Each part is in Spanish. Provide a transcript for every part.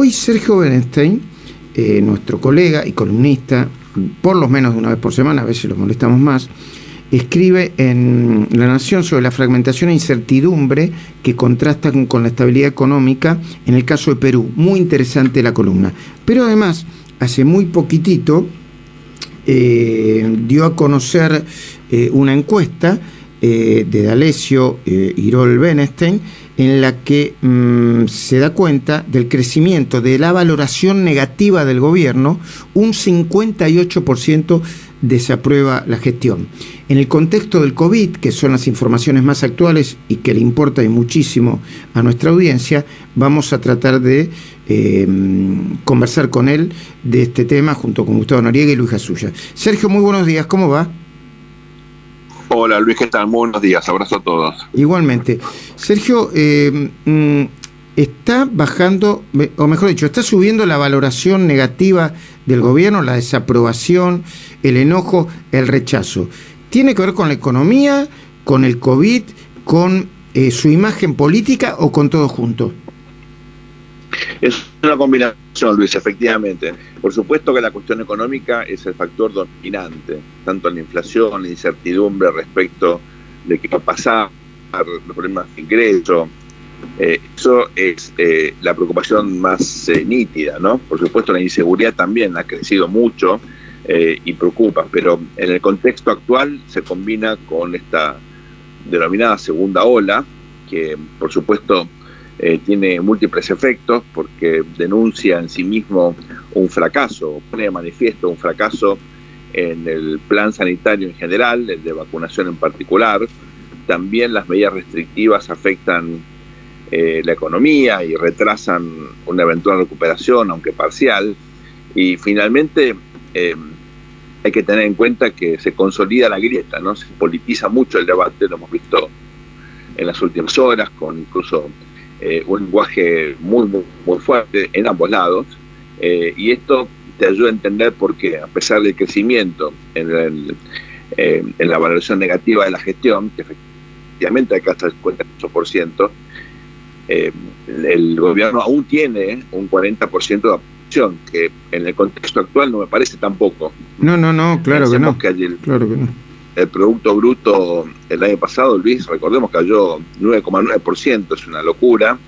hoy Sergio Benestein, eh, nuestro colega y columnista, por lo menos una vez por semana, a veces lo molestamos más, escribe en La Nación sobre la fragmentación e incertidumbre que contrastan con la estabilidad económica en el caso de Perú. Muy interesante la columna. Pero además, hace muy poquitito eh, dio a conocer eh, una encuesta eh, de D'Alessio Irol Benestein en la que mm, se da cuenta del crecimiento de la valoración negativa del gobierno, un 58% desaprueba la gestión. En el contexto del COVID, que son las informaciones más actuales y que le importa y muchísimo a nuestra audiencia, vamos a tratar de em, conversar con él de este tema junto con Gustavo Noriega y Luis Jasuya. Sergio, muy buenos días, ¿cómo va? Hola Luis, ¿qué tal? Muy buenos días, abrazo a todos. Igualmente. Sergio, em, mm, está bajando, o mejor dicho, está subiendo la valoración negativa del gobierno, la desaprobación, el enojo, el rechazo. ¿Tiene que ver con la economía, con el COVID, con eh, su imagen política o con todo junto? Es una combinación, Luis, efectivamente. Por supuesto que la cuestión económica es el factor dominante, tanto en la inflación, la incertidumbre respecto de qué va a pasar, los problemas de ingreso. Eh, eso es eh, la preocupación más nítida, ¿no? Por supuesto, la inseguridad también ha crecido mucho eh, y preocupa, pero en el contexto actual se combina con esta denominada segunda ola, que por supuesto eh, tiene múltiples efectos porque denuncia en sí mismo un fracaso, pone de manifiesto un fracaso en el plan sanitario en general, el de vacunación en particular. También las medidas restrictivas afectan eh, la economía y retrasan una eventual recuperación, aunque parcial. Y finalmente, hay que tener en cuenta que se consolida la grieta, ¿no? Se politiza mucho el debate, lo hemos visto en las últimas horas, con incluso eh, un lenguaje muy, muy, fuerte en ambos lados, eh, y esto te ayuda a entender por qué, a pesar del crecimiento en, eh, en la valoración negativa de la gestión, que efectivamente alcanza el 58%, el gobierno aún tiene un 40% de que en el contexto actual no me parece tampoco. No, no, no, claro que no. el, claro que no. El Producto Bruto el año pasado, Luis, recordemos, cayó 9,9%, es una locura,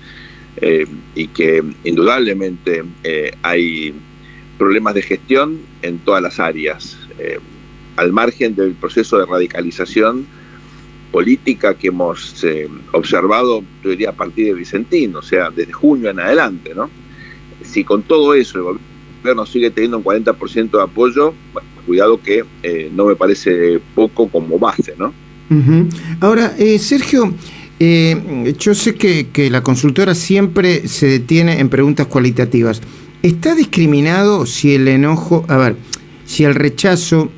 eh, y que indudablemente eh, hay problemas de gestión en todas las áreas, eh, al margen del proceso de radicalización política que hemos observado, yo diría, a partir de Vicentín, o sea, desde junio en adelante, ¿no? si con todo eso el gobierno sigue teniendo un 40% de apoyo, cuidado que eh, no me parece poco como base, ¿no? Ahora, eh, Sergio, eh, yo sé que, que, la consultora siempre se detiene en preguntas cualitativas. ¿Está discriminado si el enojo, a ver, si el rechazo,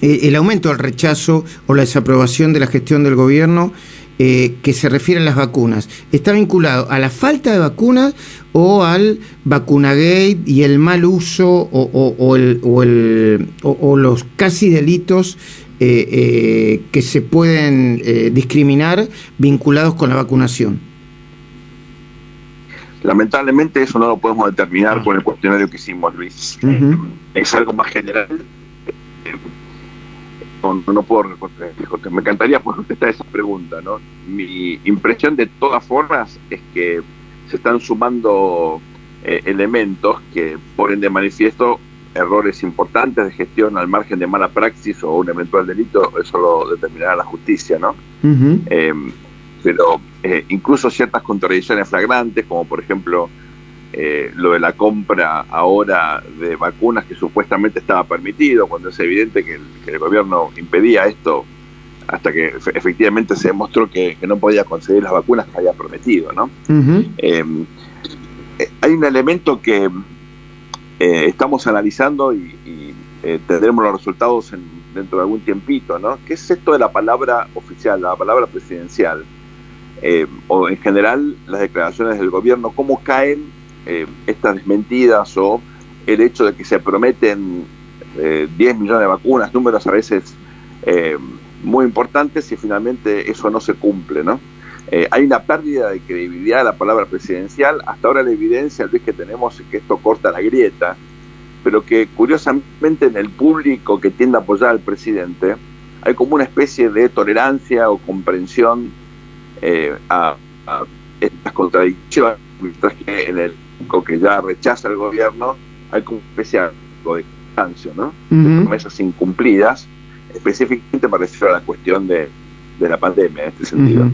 el aumento del rechazo o la desaprobación de la gestión del gobierno eh, que se refiere a las vacunas, ¿está vinculado a la falta de vacunas o al vacunagate y el mal uso o, el, o, los casi delitos eh, eh, que se pueden discriminar vinculados con la vacunación? Lamentablemente eso no lo podemos determinar con el cuestionario que hicimos, Luis. Es algo más general no, puedo me encantaría poder contestar esa pregunta, ¿no? Mi impresión de todas formas es que se están sumando eh, elementos que ponen de manifiesto errores importantes de gestión al margen de mala praxis o un eventual delito, eso lo determinará la justicia, ¿no? Em, pero eh, incluso ciertas contradicciones flagrantes, como por ejemplo eh, lo de la compra ahora de vacunas que supuestamente estaba permitido, cuando es evidente que el, gobierno impedía esto hasta que efectivamente se demostró que, no podía conseguir las vacunas que había prometido. ¿no? Em, eh, hay un elemento que eh, estamos analizando y, tendremos los resultados dentro de algún tiempito, ¿no? ¿Qué es esto de la palabra oficial, la palabra presidencial? o en general las declaraciones del gobierno, cómo caen eh, estas desmentidas o el hecho de que se prometen 10 eh, millones de vacunas, números a veces eh, muy importantes y finalmente eso no se cumple, ¿no? Eh, hay una pérdida de credibilidad de la palabra presidencial. Hasta ahora la evidencia, Luis, que tenemos es que esto corta la grieta, pero que curiosamente en el público que tiende a apoyar al presidente hay como una especie de tolerancia o comprensión eh, a, estas contradicciones, mientras que en el que ya rechaza el gobierno hay como especie de cansancio, ¿no? De promesas incumplidas, específicamente para a la cuestión de de la pandemia en este sentido.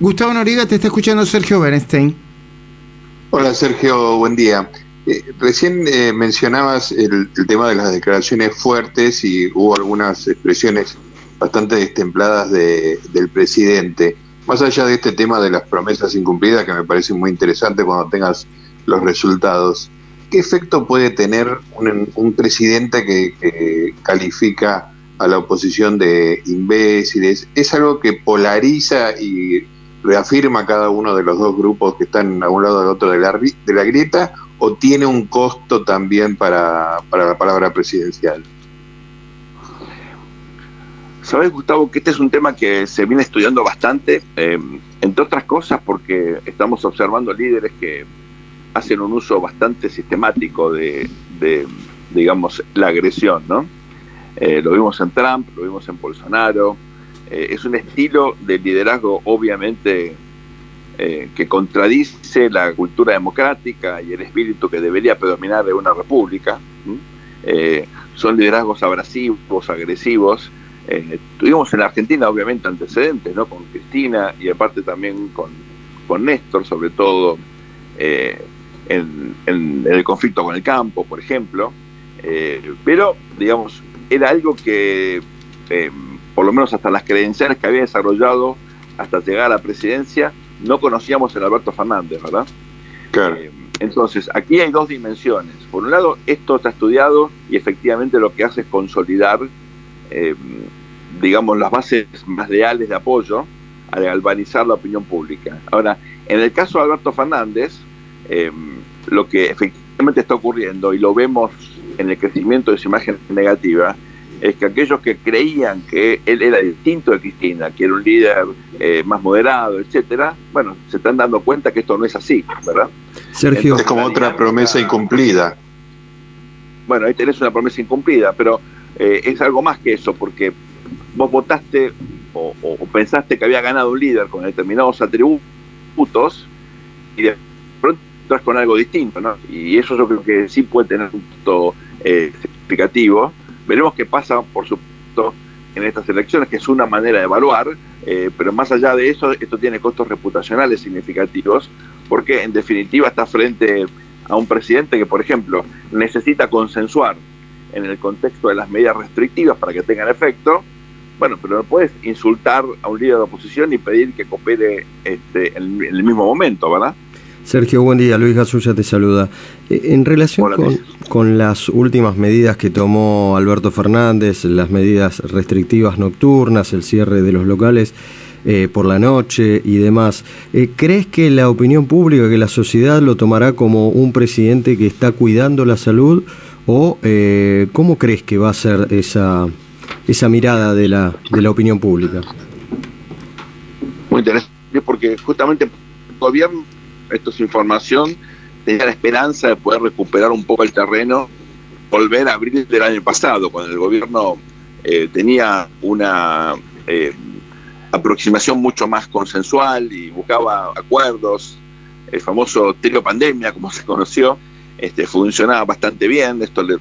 Gustavo Noriega, te está escuchando Sergio Bernstein. Hola Sergio, buen día. Eh, recién eh, mencionabas el, tema de las declaraciones fuertes y hubo algunas expresiones bastante destempladas de, del presidente. Más allá de este tema de las promesas incumplidas, que me parece muy interesante cuando tengas los resultados, ¿qué efecto puede tener un, un presidente que, califica a la oposición de imbéciles, es algo que polariza y reafirma cada uno de los dos grupos que están a un lado del otro de la, de la grieta o tiene un costo también para, la palabra presidencial? Sabes, Gustavo, que este es un tema que se viene estudiando bastante, eh, entre otras cosas porque estamos observando líderes que hacen un uso bastante sistemático de, digamos, la agresión, ¿no? Eh, lo vimos en Trump, lo vimos en Bolsonaro. Eh, es un estilo de liderazgo obviamente eh, que contradice la cultura democrática y el espíritu que debería predominar de una república. son liderazgos abrasivos, agresivos. tuvimos en Argentina obviamente antecedentes, ¿no? Con Cristina y aparte también con, con Néstor, sobre todo en, en, el conflicto con el campo, por ejemplo. pero, digamos, era algo que, eh, por lo menos hasta las credenciales que había desarrollado hasta llegar a la presidencia, no conocíamos en Alberto Fernández, ¿verdad? Claro. Eh, entonces, aquí hay dos dimensiones. Por un lado, esto está estudiado y efectivamente lo que hace es consolidar, eh, digamos, las bases más leales de apoyo al galvanizar la opinión pública. Ahora, en el caso de Alberto Fernández, lo que efectivamente está ocurriendo y lo vemos en el crecimiento de su imagen negativa es que aquellos que creían que él era distinto de Cristina, que era un líder eh, más moderado, etcétera, bueno, se están dando cuenta que esto no es así, ¿verdad? Sergio, es como otra promesa incumplida. Bueno, ahí tenés una promesa incumplida, pero eh, es algo más que eso, porque vos votaste o, pensaste que había ganado un líder con determinados atributos y de pronto con algo distinto, ¿no? Y eso yo creo que sí puede tener un punto eh, significativo. Veremos qué pasa, por supuesto, en estas elecciones, que es una manera de evaluar, eh, pero más allá de eso, esto tiene costos reputacionales significativos, porque en definitiva está frente a un presidente que, por ejemplo, necesita consensuar en el contexto de las medidas restrictivas para que tengan efecto, bueno, pero no puedes insultar a un líder de oposición y pedir que coopere este, en el mismo momento, ¿verdad? Sergio, buen día. Luis Gasulla te saluda. Eh, en relación con, las últimas medidas que tomó Alberto Fernández, las medidas restrictivas nocturnas, el cierre de los locales eh, por la noche y demás, eh, ¿crees que la opinión pública, que la sociedad lo tomará como un presidente que está cuidando la salud o cómo crees que va a ser esa, esa mirada de la, de la opinión pública? Muy interesante, porque justamente el gobierno esto es información, tenía la esperanza de poder recuperar un poco el terreno, volver a abril del año pasado, cuando el gobierno eh, tenía una eh, aproximación mucho más consensual y buscaba acuerdos, el famoso trío pandemia, como se conoció, este, funcionaba bastante bien, esto le,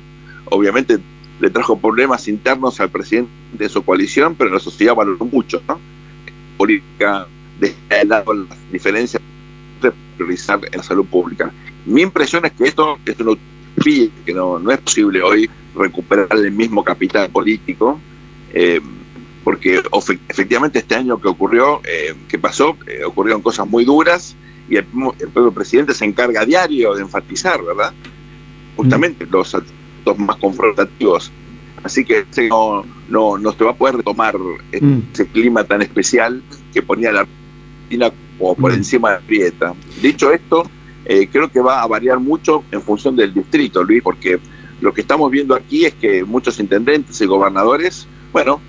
obviamente le trajo problemas internos al presidente de su coalición, pero la sociedad valoró mucho, ¿no? Política, de lado las diferencias priorizar en la salud pública. Mi impresión es que esto es una utopía, que no, no es posible hoy recuperar el mismo capital político, eh, porque efectivamente este año que ocurrió, eh, que pasó, eh, ocurrieron cosas muy duras y el, propio presidente se encarga a diario de enfatizar, ¿verdad? Justamente mm. los aspectos más confrontativos. Así que no, no, no se va a poder retomar mm. ese clima tan especial que ponía la Argentina o por mm. encima de Prieta. Dicho esto, eh, creo que va a variar mucho en función del distrito, Luis, porque lo que estamos viendo aquí es que muchos intendentes y gobernadores, bueno,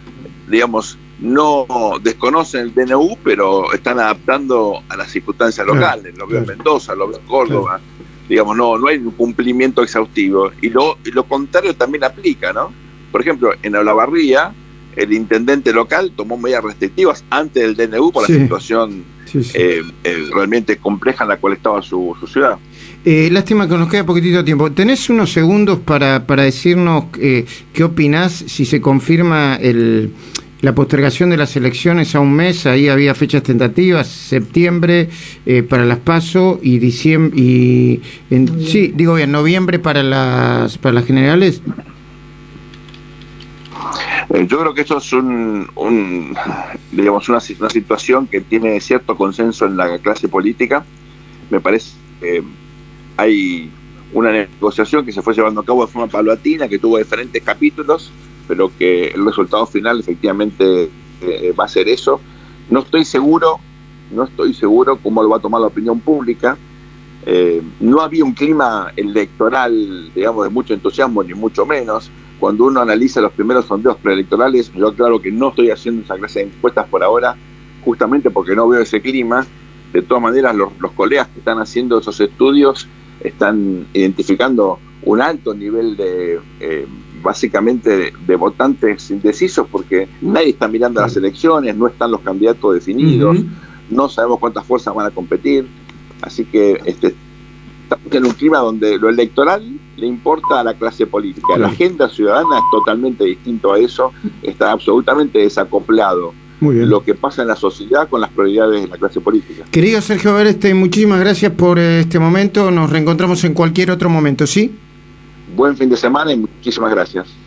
digamos, no desconocen el DNU, pero están adaptando a las circunstancias locales. Lo veo en Mendoza, lo veo en Córdoba. Digamos, no, no hay un cumplimiento exhaustivo. Y lo, y lo contrario también aplica, ¿no? Por ejemplo, en Olavarría, el intendente local tomó medidas restrictivas antes del DNU por la situación eh, eh, realmente compleja en la cual estaba su, ciudad. Eh, lástima que nos queda poquitito tiempo. ¿Tenés unos segundos para, para decirnos qué opinás si se confirma el, la postergación de las elecciones a un mes? Ahí había fechas tentativas, septiembre para las PASO y diciembre y en, sí, digo bien, noviembre para las para las generales. Eh, yo creo que eso es un, digamos una, situación que tiene cierto consenso en la clase política. Me parece que hay una negociación que se fue llevando a cabo de forma paulatina, que tuvo diferentes capítulos, pero que el resultado final efectivamente eh, va a ser eso. No estoy seguro, no estoy seguro cómo lo va a tomar la opinión pública. Eh, no había un clima electoral, digamos, de mucho entusiasmo, ni mucho menos cuando uno analiza los primeros sondeos preelectorales, yo claro que no estoy haciendo esa clase de encuestas por ahora, justamente porque no veo ese clima. De todas maneras, los, colegas que están haciendo esos estudios están identificando un alto nivel de, eh, básicamente, de, votantes indecisos, porque nadie está mirando las elecciones, no están los candidatos definidos, no sabemos cuántas fuerzas van a competir. Así que este, estamos en un clima donde lo electoral le importa a la clase política. La agenda ciudadana es totalmente distinto a eso, está absolutamente desacoplado. Lo que pasa en la sociedad con las prioridades de la clase política. Querido Sergio Bereste, muchísimas gracias por este momento. Nos reencontramos en cualquier otro momento, ¿sí? Buen fin de semana y muchísimas gracias.